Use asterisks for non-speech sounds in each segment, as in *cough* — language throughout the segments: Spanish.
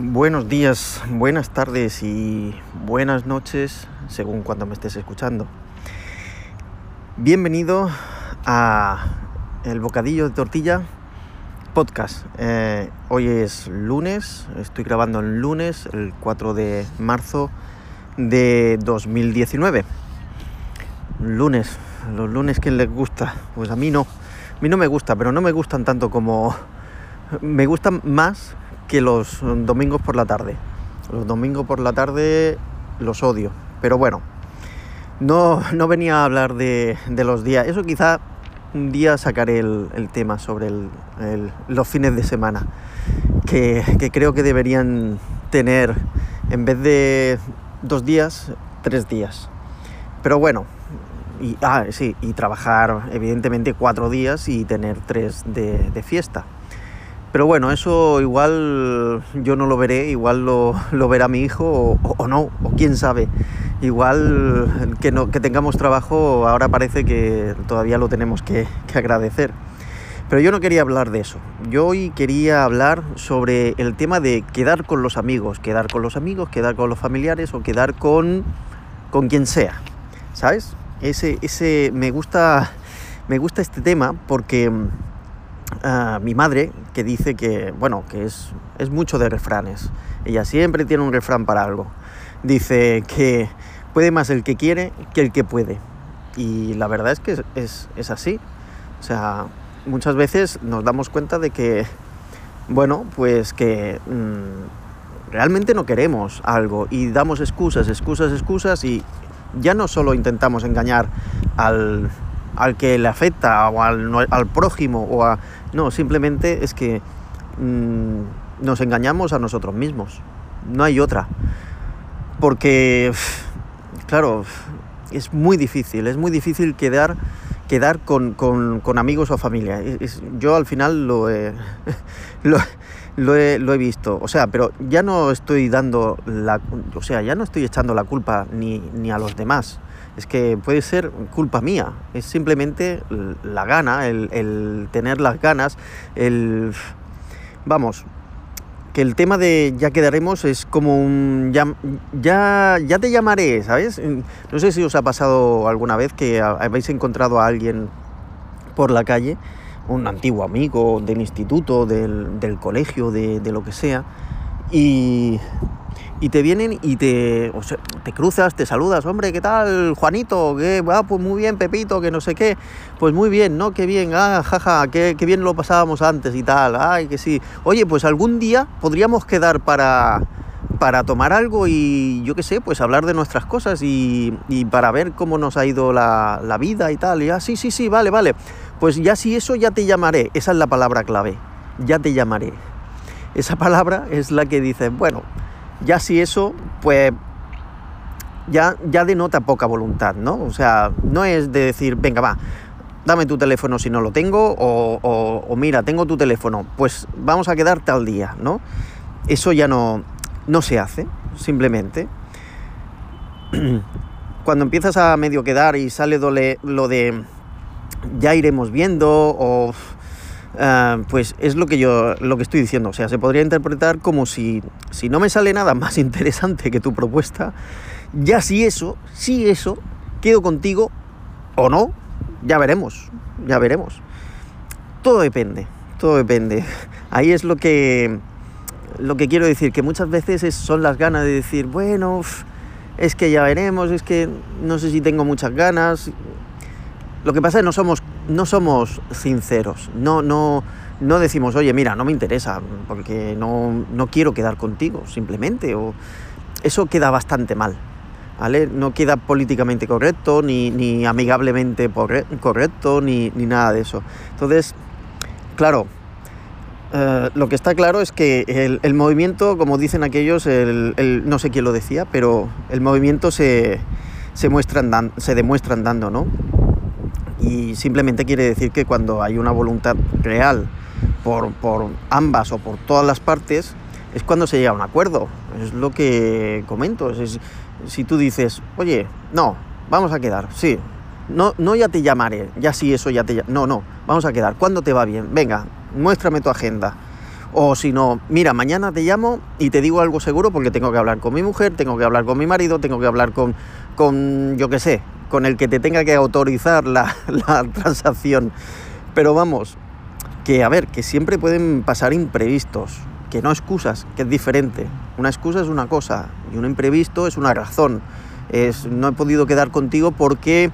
Buenos días, buenas tardes y buenas noches, según cuando me estés escuchando. Bienvenido a El Bocadillo de Tortilla podcast. Eh, hoy es lunes, estoy grabando el lunes, el 4 de marzo de 2019. Lunes, los lunes que les gusta, pues a mí no. A mí no me gusta, pero no me gustan tanto como... Me gustan más que los domingos por la tarde. Los domingos por la tarde los odio. Pero bueno, no, no venía a hablar de, los días. Eso quizá un día sacaré el, tema sobre los fines de semana. Que, creo que deberían tener, en vez de dos días, tres días. Pero bueno, y, ah, sí, y trabajar evidentemente cuatro días y tener tres de fiesta. Pero bueno, eso igual yo no lo veré, igual lo, verá mi hijo o, no, o quién sabe. Igual que, no, que tengamos trabajo ahora parece que todavía lo tenemos que, que agradecer. Pero yo no quería hablar de eso. Yo hoy quería hablar sobre el tema de quedar con los amigos, quedar con los amigos, quedar con los familiares o quedar con, con quien sea. ¿Sabes? Ese, ese, me, gusta, me gusta este tema porque mi madre que dice que, bueno, que es, es mucho de refranes. Ella siempre tiene un refrán para algo. Dice que puede más el que quiere que el que puede. Y la verdad es que es, es, así. O sea, muchas veces nos damos cuenta de que, bueno, pues que mm, realmente no queremos algo y damos excusas, excusas, excusas y ya no solo intentamos engañar al, al que le afecta o al, al prójimo o a... No, simplemente es que mm, nos engañamos a nosotros mismos. No hay otra. Porque, claro, es muy difícil, es muy difícil quedar, quedar con, con, amigos o familia. yo al final lo he, *laughs* lo, he, lo he visto. O sea, pero ya no estoy dando la... O sea, ya no estoy echando la culpa ni, ni a los demás es que puede ser culpa mía, es simplemente la gana, el, tener las ganas, el... Vamos, que el tema de ya quedaremos es como un ya, ya, ya te llamaré, ¿sabes? No sé si os ha pasado alguna vez que habéis encontrado a alguien por la calle, un antiguo amigo del instituto, del, del colegio, de, de, lo que sea, y, y te vienen y te, te cruzas, te saludas, hombre, ¿qué tal, Juanito? ¿Qué? Ah, pues muy bien, Pepito, que no sé qué. Pues muy bien, ¿no? Qué bien, ah, jaja, qué, qué bien lo pasábamos antes y tal, ay, que sí. Oye, pues algún día podríamos quedar para, para tomar algo y yo qué sé, pues hablar de nuestras cosas y, y para ver cómo nos ha ido la, la, vida y tal. Y ah, sí, sí, sí, vale, vale. Pues ya si eso ya te llamaré. Esa es la palabra clave. Ya te llamaré. Esa palabra es la que dice, bueno, ya si eso, pues ya, ya denota poca voluntad, ¿no? O sea, no es de decir, venga, va, dame tu teléfono si no lo tengo, o, mira, tengo tu teléfono, pues vamos a quedar tal día, ¿no? Eso ya no, no se hace, simplemente. *clears throat* Cuando empiezas a medio quedar y sale lo de ya iremos viendo, o Ah, pues es lo que yo lo que estoy diciendo. O sea, se podría interpretar como si, si no me sale nada *laughs* más interesante que tu propuesta, ya si eso, si eso, quedo contigo o no, ya veremos, ya veremos. Todo depende, todo depende. *laughs* Ahí es lo que lo que quiero decir, que muchas veces son las ganas de decir, bueno, es que ya veremos, es que no sé si tengo muchas ganas. Lo que pasa es que no somos no somos sinceros, no, no, no decimos, oye, mira, no me interesa, porque no, no quiero quedar contigo, simplemente, o eso queda bastante mal, ¿vale? No queda políticamente correcto, ni, ni amigablemente correcto, ni, ni, nada de eso. Entonces, claro, eh, lo que está claro es que el, movimiento, como dicen aquellos, el, no sé quién lo decía, pero el movimiento se, se, se demuestra andando, ¿no? Y simplemente quiere decir que cuando hay una voluntad real por, ambas o por todas las partes, es cuando se llega a un acuerdo. Es lo que comento. Es, si tú dices, oye, no, vamos a quedar, sí, no, no ya te llamaré, ya sí eso ya te No, no, vamos a quedar. ¿Cuándo te va bien? Venga, muéstrame tu agenda. O si no, mira, mañana te llamo y te digo algo seguro porque tengo que hablar con mi mujer, tengo que hablar con mi marido, tengo que hablar con, con yo qué sé, con el que te tenga que autorizar la, *laughs* la transacción. Pero vamos, que a ver, que siempre pueden pasar imprevistos, que no excusas, que es diferente. Una excusa es una cosa y un imprevisto es una razón. Es, no he podido quedar contigo porque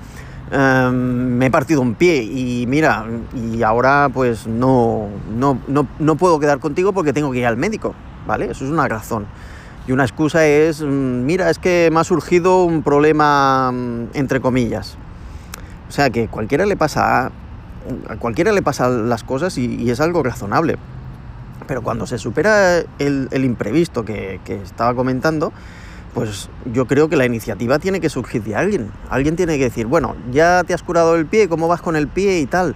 em, me he partido un pie y mira, y ahora pues no, no, no, no puedo quedar contigo porque tengo que ir al médico, ¿vale? Eso es una razón. Y una excusa es, mm, mira, es que me ha surgido un problema mm, entre comillas. O sea que cualquiera le pasa, a cualquiera le pasan las cosas y, es algo razonable. Pero cuando se supera el, imprevisto que, que, estaba comentando, pues yo creo que la iniciativa tiene que surgir de alguien. Alguien tiene que decir, bueno, ya te has curado el pie, ¿cómo vas con el pie y tal?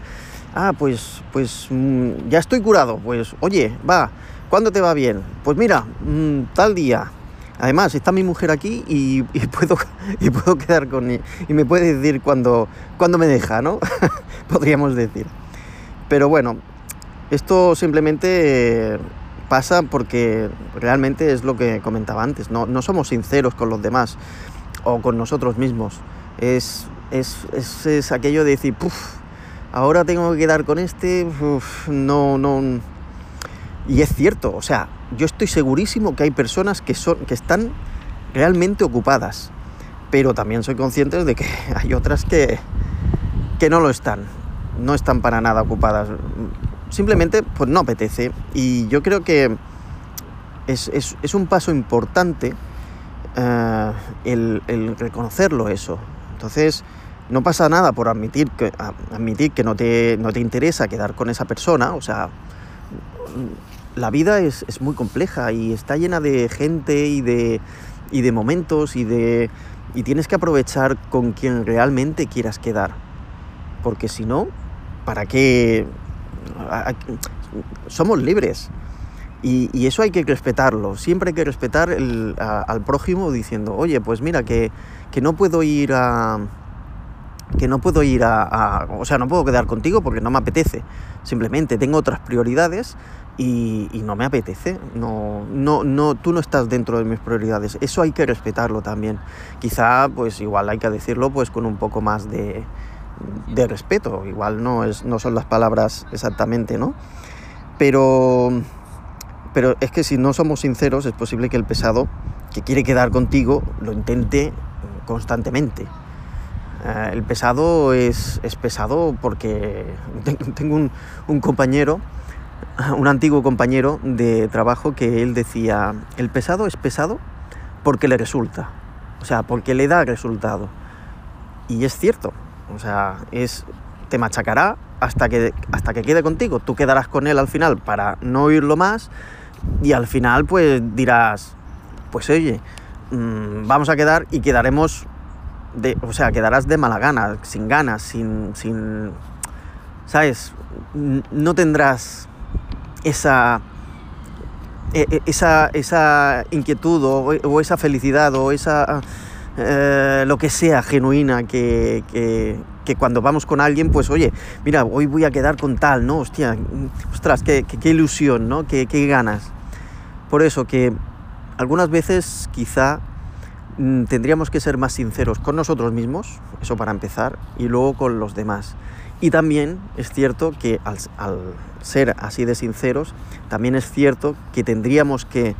Ah, pues, pues mm, ya estoy curado. Pues oye, va, ¿Cuándo te va bien? Pues mira, mm, tal día. Además, está mi mujer aquí y, *laughs* puedo, y puedo quedar con ella. Y me puede decir cuándo, cuando me deja, ¿no? *laughs* Podríamos decir. Pero bueno, esto simplemente pasa porque realmente es lo que comentaba antes. No, no somos sinceros con los demás o con nosotros mismos. Es, es, es, aquello de decir, Puf, ahora tengo que quedar con este, no, no y es cierto, o sea, yo estoy segurísimo que hay personas que, son, que están realmente ocupadas, pero también soy consciente de que *laughs* hay otras que, que no lo están, no están para nada ocupadas. Simplemente, pues no apetece. Y yo creo que es, un paso importante eh, el, reconocerlo eso. Entonces, no pasa nada por admitir que, admitir que no, te, no te interesa quedar con esa persona, o sea, la vida es, muy compleja y está llena de gente y de, y de momentos y de... Y tienes que aprovechar con quien realmente quieras quedar. Porque si no, ¿para qué? Somos libres. Y, eso hay que respetarlo. Siempre hay que respetar al prójimo diciendo, oye, pues mira, que, que no puedo ir a que no puedo ir a, O sea, no puedo quedar contigo porque no me apetece. Simplemente tengo otras prioridades y, no me apetece. No, no, no, tú no estás dentro de mis prioridades. Eso hay que respetarlo también. Quizá, pues igual hay que decirlo pues con un poco más de, de respeto. Igual no, es, no son las palabras exactamente, ¿no? Pero, pero es que si no somos sinceros, es posible que el pesado que quiere quedar contigo lo intente constantemente. Eh, el pesado es, es, pesado porque *laughs* tengo un, un compañero un antiguo compañero de trabajo que él decía, el pesado es pesado porque le resulta, o sea, porque le da resultado. Y es cierto, o sea, es, te machacará hasta que, hasta que quede contigo, tú quedarás con él al final para no oírlo más y al final pues dirás, pues oye, mm, vamos a quedar y quedaremos, de, o sea, quedarás de mala gana, sin ganas, sin, sin, ¿sabes? No tendrás esa, e, e, esa, esa inquietud o, esa felicidad o esa eh, lo que sea genuina que, que, cuando vamos con alguien, pues oye, mira, hoy voy a quedar con tal, ¿no? Hostia, ostras, qué, qué ilusión, ¿no? Qué, qué ganas. Por eso que algunas veces quizá mm, tendríamos que ser más sinceros con nosotros mismos, eso para empezar, y luego con los demás. Y también es cierto que al, ser así de sinceros, también es cierto que tendríamos que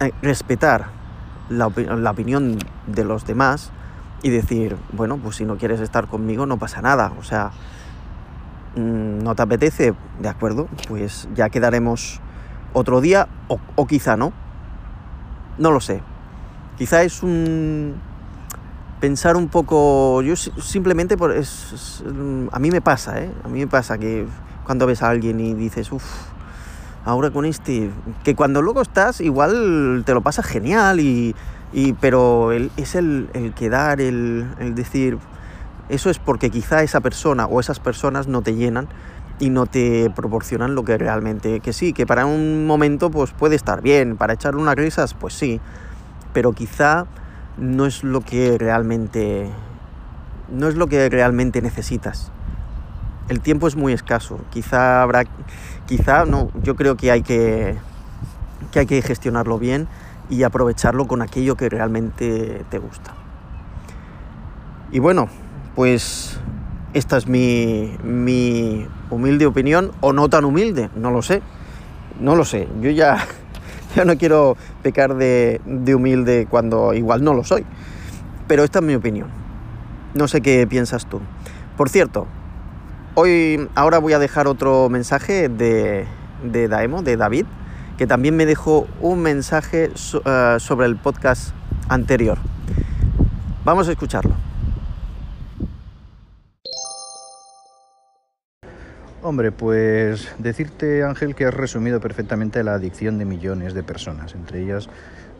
eh, respetar la, opinión de los demás y decir, bueno, pues si no quieres estar conmigo no pasa nada, o sea, mm, no te apetece, de acuerdo, pues ya quedaremos otro día o, o quizá no, no lo sé, quizá es un pensar un poco, yo simplemente, por, es, a mí me pasa, ¿eh? A mí me pasa que cuando ves a alguien y dices, uff, ahora con este, que cuando luego estás igual te lo pasas genial y, y pero es el, el quedar, el, el decir, eso es porque quizá esa persona o esas personas no te llenan y no te proporcionan lo que realmente, que sí, que para un momento pues puede estar bien, para echar unas risas pues sí, pero quizá no es lo que realmente no es lo que realmente necesitas. El tiempo es muy escaso. Quizá habrá, quizá no, yo creo que hay que, que hay que gestionarlo bien y aprovecharlo con aquello que realmente te gusta. Y bueno, pues esta es mi, mi humilde opinión, o no tan humilde, no lo sé. No lo sé, yo ya, *laughs* ya no quiero pecar de, de humilde cuando igual no lo soy. Pero esta es mi opinión. No sé qué piensas tú. Por cierto, hoy ahora voy a dejar otro mensaje de, de Daemo, de David, que también me dejó un mensaje eh, sobre el podcast anterior. Vamos a escucharlo. Hombre, pues decirte, Ángel, que has resumido perfectamente la adicción de millones de personas, entre ellas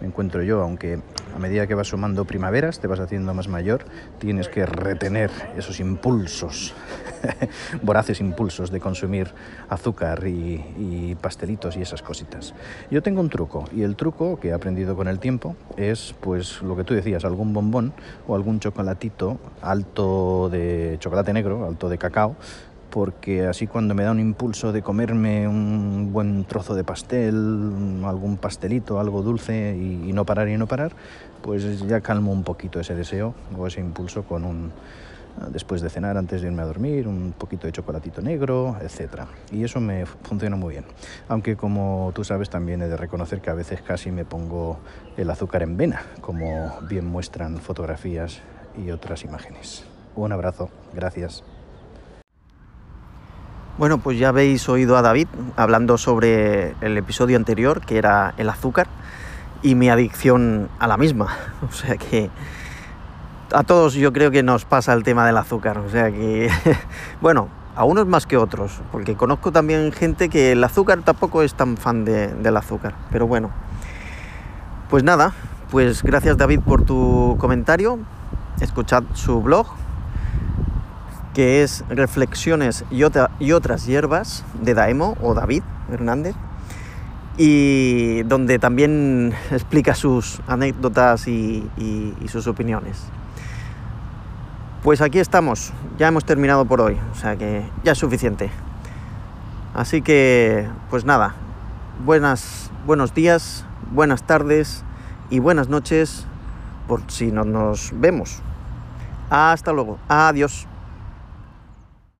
me encuentro yo, aunque a medida que vas sumando primaveras, te vas haciendo más mayor, tienes que retener esos impulsos, *laughs* voraces impulsos de consumir azúcar y, pastelitos y esas cositas. Yo tengo un truco, y el truco que he aprendido con el tiempo es, pues, lo que tú decías, algún bombón o algún chocolatito alto de chocolate negro, alto de cacao, porque así cuando me da un impulso de comerme un buen trozo de pastel, algún pastelito, algo dulce y, no parar y no parar, pues ya calmo un poquito ese deseo o ese impulso con un después de cenar, antes de irme a dormir, un poquito de chocolatito negro, etc. Y eso me funciona muy bien. Aunque como tú sabes también he de reconocer que a veces casi me pongo el azúcar en vena, como bien muestran fotografías y otras imágenes. Un abrazo, gracias. Bueno, pues ya habéis oído a David hablando sobre el episodio anterior, que era el azúcar, y mi adicción a la misma. *laughs* O sea que a todos yo creo que nos pasa el tema del azúcar. O sea que, *laughs* bueno, a unos más que otros, porque conozco también gente que el azúcar tampoco es tan fan del azúcar. Pero bueno, pues nada, pues gracias David por tu comentario. Escuchad su blog, que es Reflexiones y, otras hierbas de Daemo o David Hernández, y donde también explica sus anécdotas y, sus opiniones. Pues aquí estamos, ya hemos terminado por hoy, o sea que ya es suficiente. Así que, pues nada, buenas, buenos días, buenas tardes y buenas noches por si no nos vemos. Hasta luego, adiós.